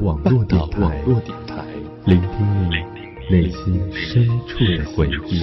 网络电台，聆听你内心深处的回忆。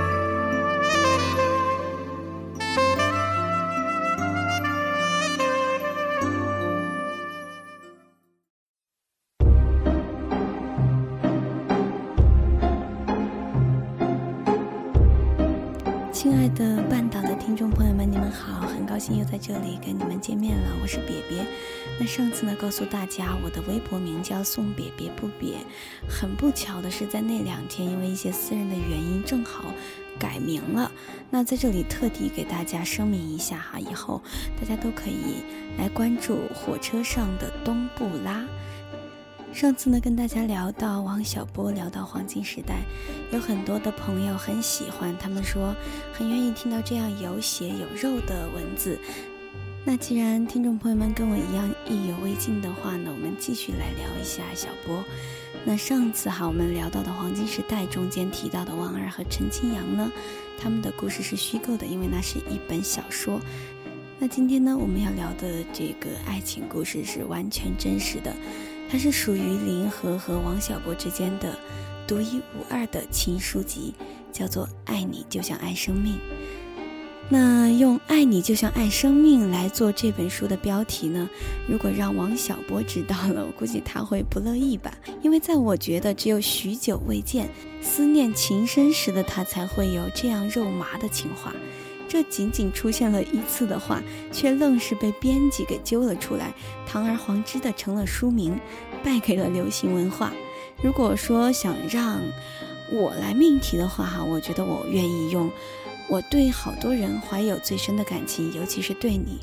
里跟你们见面了，我是瘪瘪。那上次呢，告诉大家我的微博名叫宋瘪瘪不瘪，很不巧的是，在那两天因为一些私人的原因，正好改名了。那在这里特地给大家声明一下哈，以后大家都可以来关注火车上的东布拉。上次呢，跟大家聊到王小波，聊到黄金时代，有很多的朋友很喜欢，他们说很愿意听到这样有血有肉的文字。那既然听众朋友们跟我一样意犹未尽的话呢，我们继续来聊一下小波。那上次哈，我们聊到的黄金时代中间提到的王二和陈清扬呢，他们的故事是虚构的，因为那是一本小说。那今天呢，我们要聊的这个爱情故事是完全真实的，它是属于李银河和王小波之间的独一无二的情书集，叫做《爱你就像爱生命》。那用“爱你就像爱生命”来做这本书的标题呢？如果让王小波知道了，我估计他会不乐意吧。因为在我觉得，只有许久未见、思念情深时的他，才会有这样肉麻的情话。这仅仅出现了一次的话，却愣是被编辑给揪了出来，堂而皇之的成了书名，败给了流行文化。如果说想让我来命题的话，哈，我觉得我愿意用。我对好多人怀有最深的感情，尤其是对你，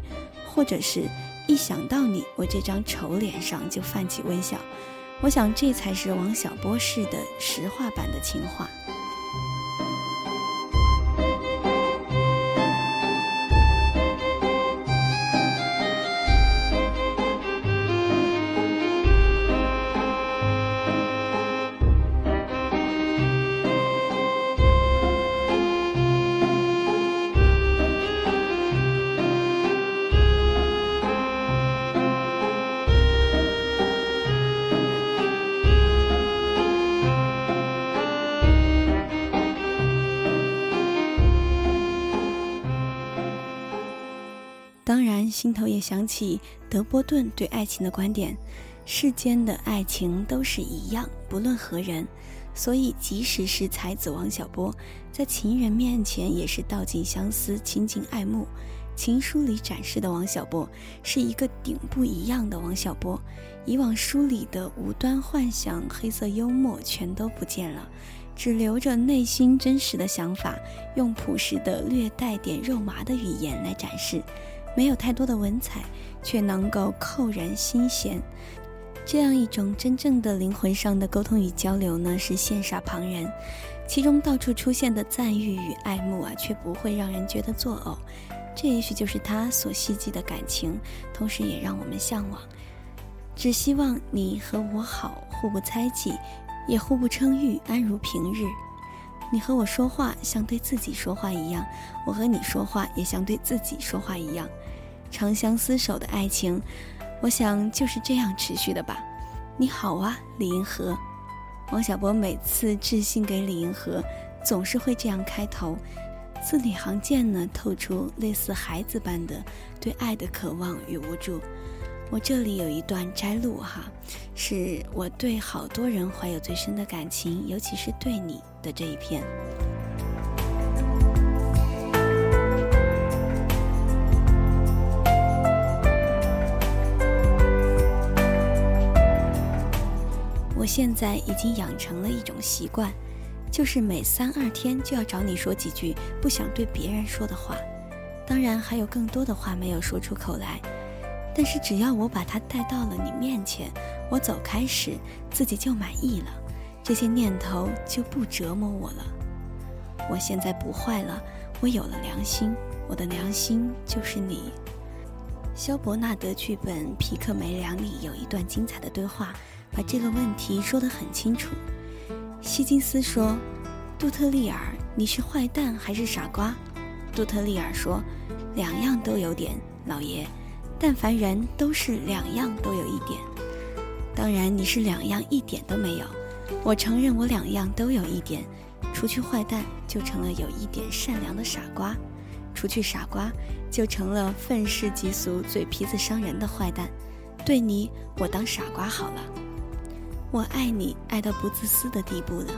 或者是一想到你，我这张丑脸上就泛起微笑。我想，这才是王小波式的实话版的情话。当然，心头也想起德波顿对爱情的观点：世间的爱情都是一样，不论何人。所以，即使是才子王小波，在情人面前也是道尽相思，亲近爱慕。情书里展示的王小波，是一个顶不一样的王小波。以往书里的无端幻想、黑色幽默全都不见了，只留着内心真实的想法，用朴实的、略带点肉麻的语言来展示。没有太多的文采，却能够扣人心弦。这样一种真正的灵魂上的沟通与交流呢，是羡煞旁人。其中到处出现的赞誉与爱慕啊，却不会让人觉得作呕。这也许就是他所希冀的感情，同时也让我们向往。只希望你和我好，互不猜忌，也互不称誉，安如平日。你和我说话像对自己说话一样，我和你说话也像对自己说话一样。长相厮守的爱情，我想就是这样持续的吧。你好啊，李银河。王小波每次致信给李银河，总是会这样开头，字里行间呢，透出类似孩子般的对爱的渴望与无助。我这里有一段摘录哈，是我对好多人怀有最深的感情，尤其是对你的这一篇。现在已经养成了一种习惯，就是每三二天就要找你说几句不想对别人说的话，当然还有更多的话没有说出口来。但是只要我把它带到了你面前，我走开时自己就满意了，这些念头就不折磨我了。我现在不坏了，我有了良心，我的良心就是你。肖伯纳德剧本《皮克梅良》里有一段精彩的对话，把这个问题说得很清楚。希金斯说：“杜特利尔，你是坏蛋还是傻瓜？”杜特利尔说：“两样都有点，老爷。但凡人都是两样都有一点。当然你是两样一点都没有。我承认我两样都有一点，除去坏蛋，就成了有一点善良的傻瓜。”除去傻瓜，就成了愤世嫉俗、嘴皮子伤人的坏蛋。对你，我当傻瓜好了。我爱你，爱到不自私的地步了，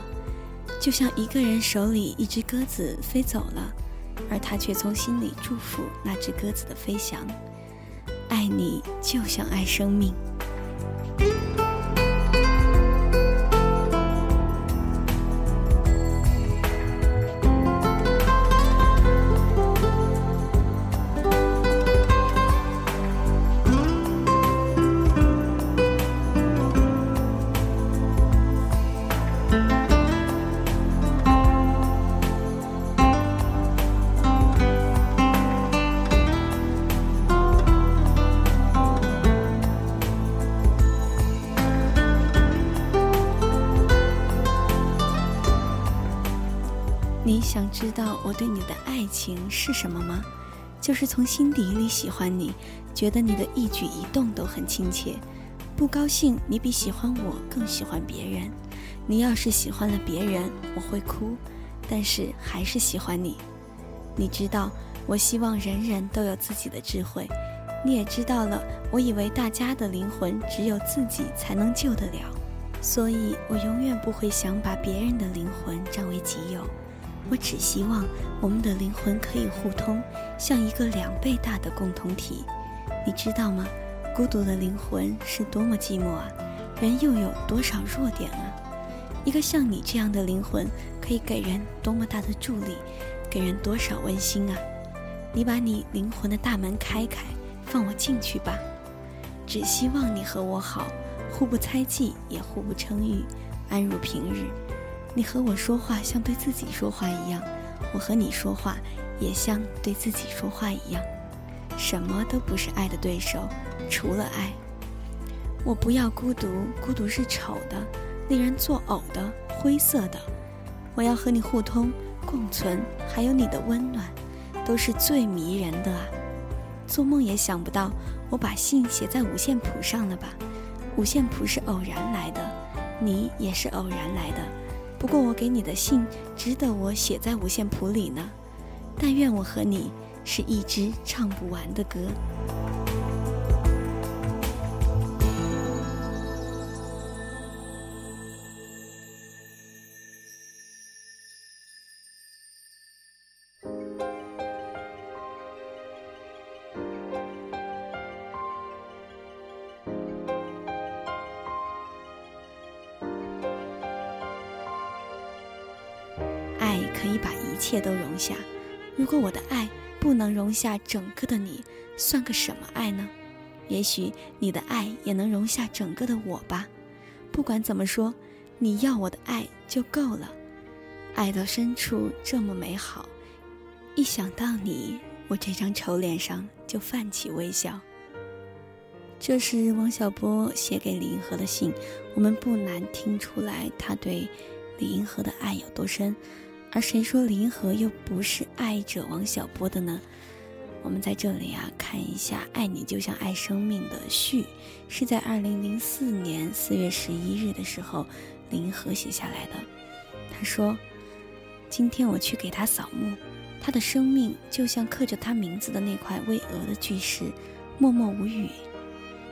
就像一个人手里一只鸽子飞走了，而他却从心里祝福那只鸽子的飞翔。爱你，就像爱生命。知道我对你的爱情是什么吗？就是从心底里喜欢你，觉得你的一举一动都很亲切。不高兴，你比喜欢我更喜欢别人。你要是喜欢了别人，我会哭，但是还是喜欢你。你知道，我希望人人都有自己的智慧。你也知道了，我以为大家的灵魂只有自己才能救得了，所以我永远不会想把别人的灵魂占为己有。我只希望我们的灵魂可以互通，像一个两倍大的共同体。你知道吗？孤独的灵魂是多么寂寞啊！人又有多少弱点啊？一个像你这样的灵魂，可以给人多么大的助力，给人多少温馨啊！你把你灵魂的大门开开，放我进去吧。只希望你和我好，互不猜忌，也互不称誉，安如平日。你和我说话像对自己说话一样，我和你说话也像对自己说话一样。什么都不是爱的对手，除了爱。我不要孤独，孤独是丑的，令人作呕的，灰色的。我要和你互通、共存，还有你的温暖，都是最迷人的啊！做梦也想不到，我把信写在五线谱上了吧？五线谱是偶然来的，你也是偶然来的。不过我给你的信值得我写在五线谱里呢，但愿我和你是一支唱不完的歌。下。如果我的爱不能容下整个的你，算个什么爱呢？也许你的爱也能容下整个的我吧。不管怎么说，你要我的爱就够了。爱到深处这么美好，一想到你，我这张丑脸上就泛起微笑。这是王小波写给李银河的信，我们不难听出来他对李银河的爱有多深。而谁说林河又不是爱着王小波的呢？我们在这里啊，看一下《爱你就像爱生命》的序，是在二零零四年四月十一日的时候，林河写下来的。他说：“今天我去给他扫墓，他的生命就像刻着他名字的那块巍峨的巨石，默默无语。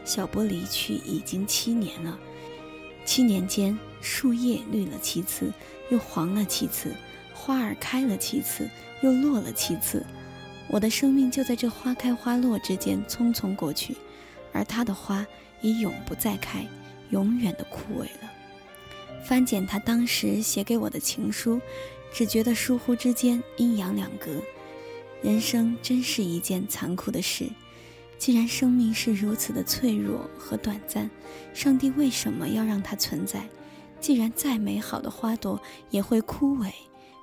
小波离去已经七年了，七年间，树叶绿了七次，又黄了七次。”花儿开了七次，又落了七次，我的生命就在这花开花落之间匆匆过去，而他的花已永不再开，永远的枯萎了。翻检他当时写给我的情书，只觉得疏忽之间阴阳两隔。人生真是一件残酷的事，既然生命是如此的脆弱和短暂，上帝为什么要让它存在？既然再美好的花朵也会枯萎，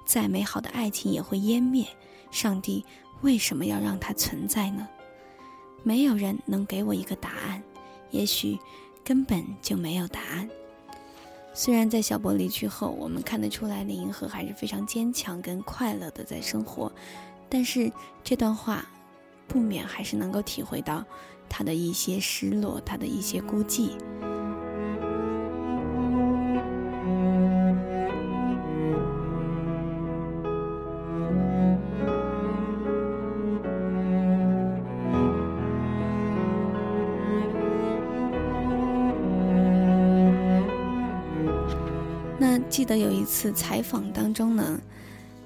再美好的爱情也会湮灭，上帝为什么要让它存在呢？没有人能给我一个答案，也许根本就没有答案。虽然在小波离去后，我们看得出来林银河还是非常坚强跟快乐的在生活，但是这段话不免还是能够体会到他的一些失落，他的一些孤寂。记得有一次采访当中呢，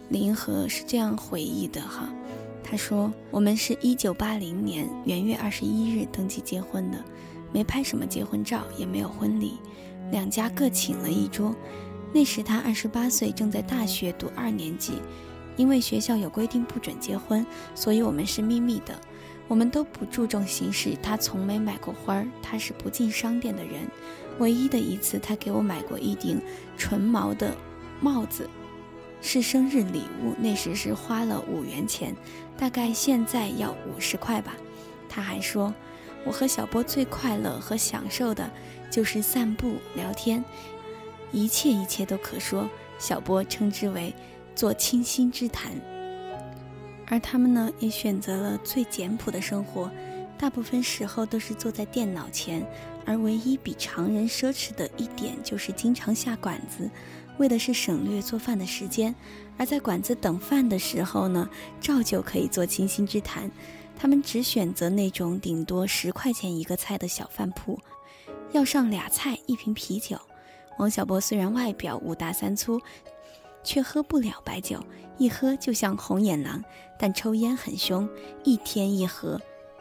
林和是这样回忆的哈，他说：“我们是一九八零年元月二十一日登记结婚的，没拍什么结婚照，也没有婚礼，两家各请了一桌。那时他二十八岁，正在大学读二年级，因为学校有规定不准结婚，所以我们是秘密的。我们都不注重形式，他从没买过花儿，他是不进商店的人。”唯一的一次，他给我买过一顶纯毛的帽子，是生日礼物。那时是花了五元钱，大概现在要五十块吧。他还说，我和小波最快乐和享受的就是散步聊天，一切一切都可说。小波称之为做倾心之谈，而他们呢，也选择了最简朴的生活。大部分时候都是坐在电脑前，而唯一比常人奢侈的一点就是经常下馆子，为的是省略做饭的时间。而在馆子等饭的时候呢，照旧可以做倾心之谈。他们只选择那种顶多十块钱一个菜的小饭铺，要上俩菜一瓶啤酒。王小波虽然外表五大三粗，却喝不了白酒，一喝就像红眼狼，但抽烟很凶，一天一盒。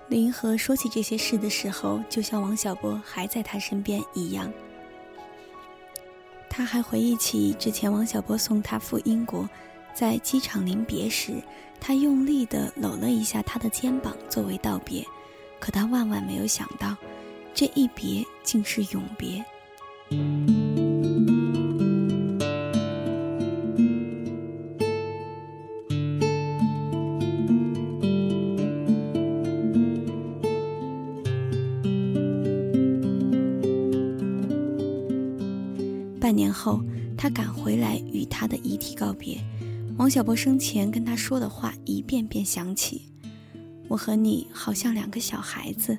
林和说起这些事的时候，就像王小波还在他身边一样。他还回忆起之前王小波送他赴英国，在机场临别时，他用力地搂了一下他的肩膀作为道别，可他万万没有想到，这一别竟是永别。半年后，他赶回来与他的遗体告别。王小波生前跟他说的话一遍遍响起：“我和你好像两个小孩子，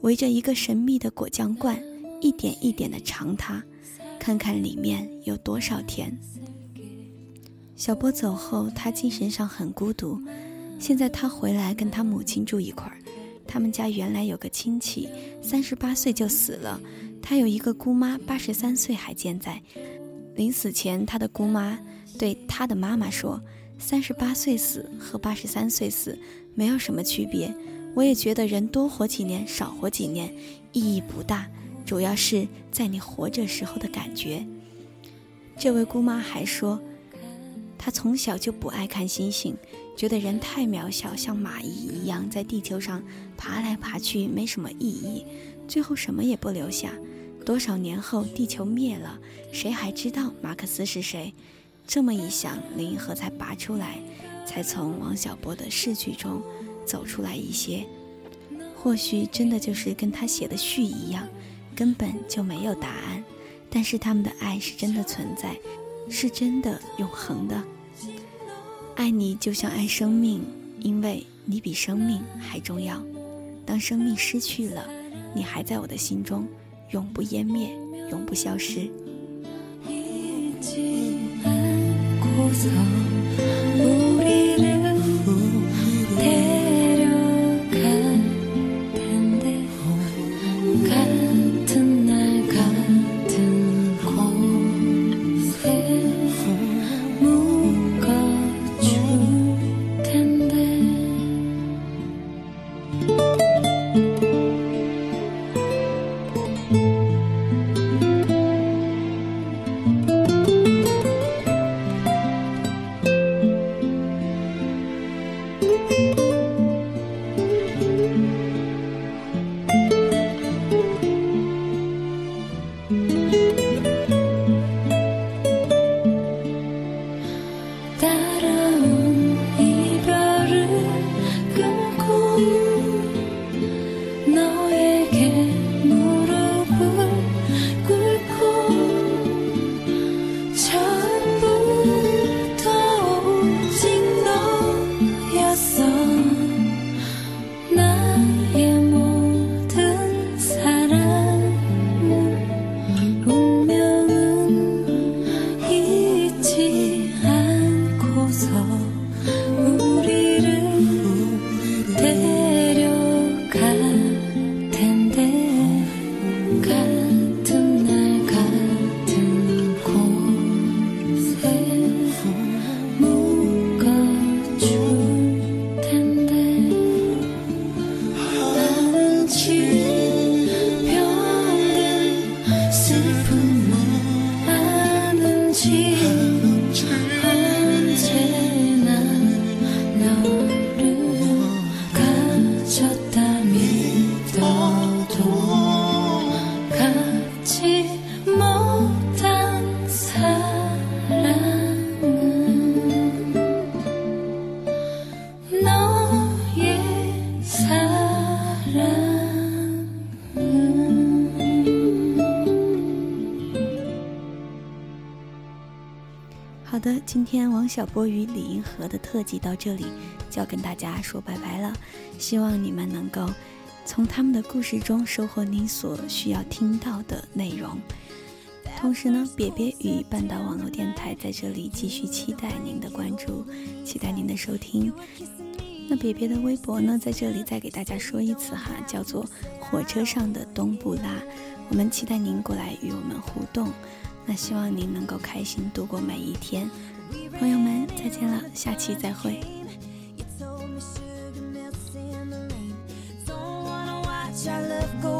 围着一个神秘的果酱罐，一点一点的尝它，看看里面有多少甜。”小波走后，他精神上很孤独。现在他回来跟他母亲住一块儿。他们家原来有个亲戚，三十八岁就死了。他有一个姑妈，八十三岁还健在。临死前，他的姑妈对他的妈妈说：“三十八岁死和八十三岁死没有什么区别。我也觉得人多活几年，少活几年意义不大，主要是在你活着时候的感觉。”这位姑妈还说，她从小就不爱看星星，觉得人太渺小，像蚂蚁一样在地球上爬来爬去，没什么意义，最后什么也不留下。多少年后，地球灭了，谁还知道马克思是谁？这么一想，林银河才拔出来，才从王小波的逝去中走出来一些。或许真的就是跟他写的序一样，根本就没有答案。但是他们的爱是真的存在，是真的永恒的。爱你就像爱生命，因为你比生命还重要。当生命失去了，你还在我的心中。永不湮灭，永不消失。好的，今天王小波与李银河的特辑到这里就要跟大家说拜拜了。希望你们能够从他们的故事中收获你所需要听到的内容。同时呢，别别与半岛网络电台在这里继续期待您的关注，期待您的收听。那别别的微博呢，在这里再给大家说一次哈，叫做火车上的东布拉。我们期待您过来与我们互动。那希望您能够开心度过每一天，朋友们再见了，下期再会。but he was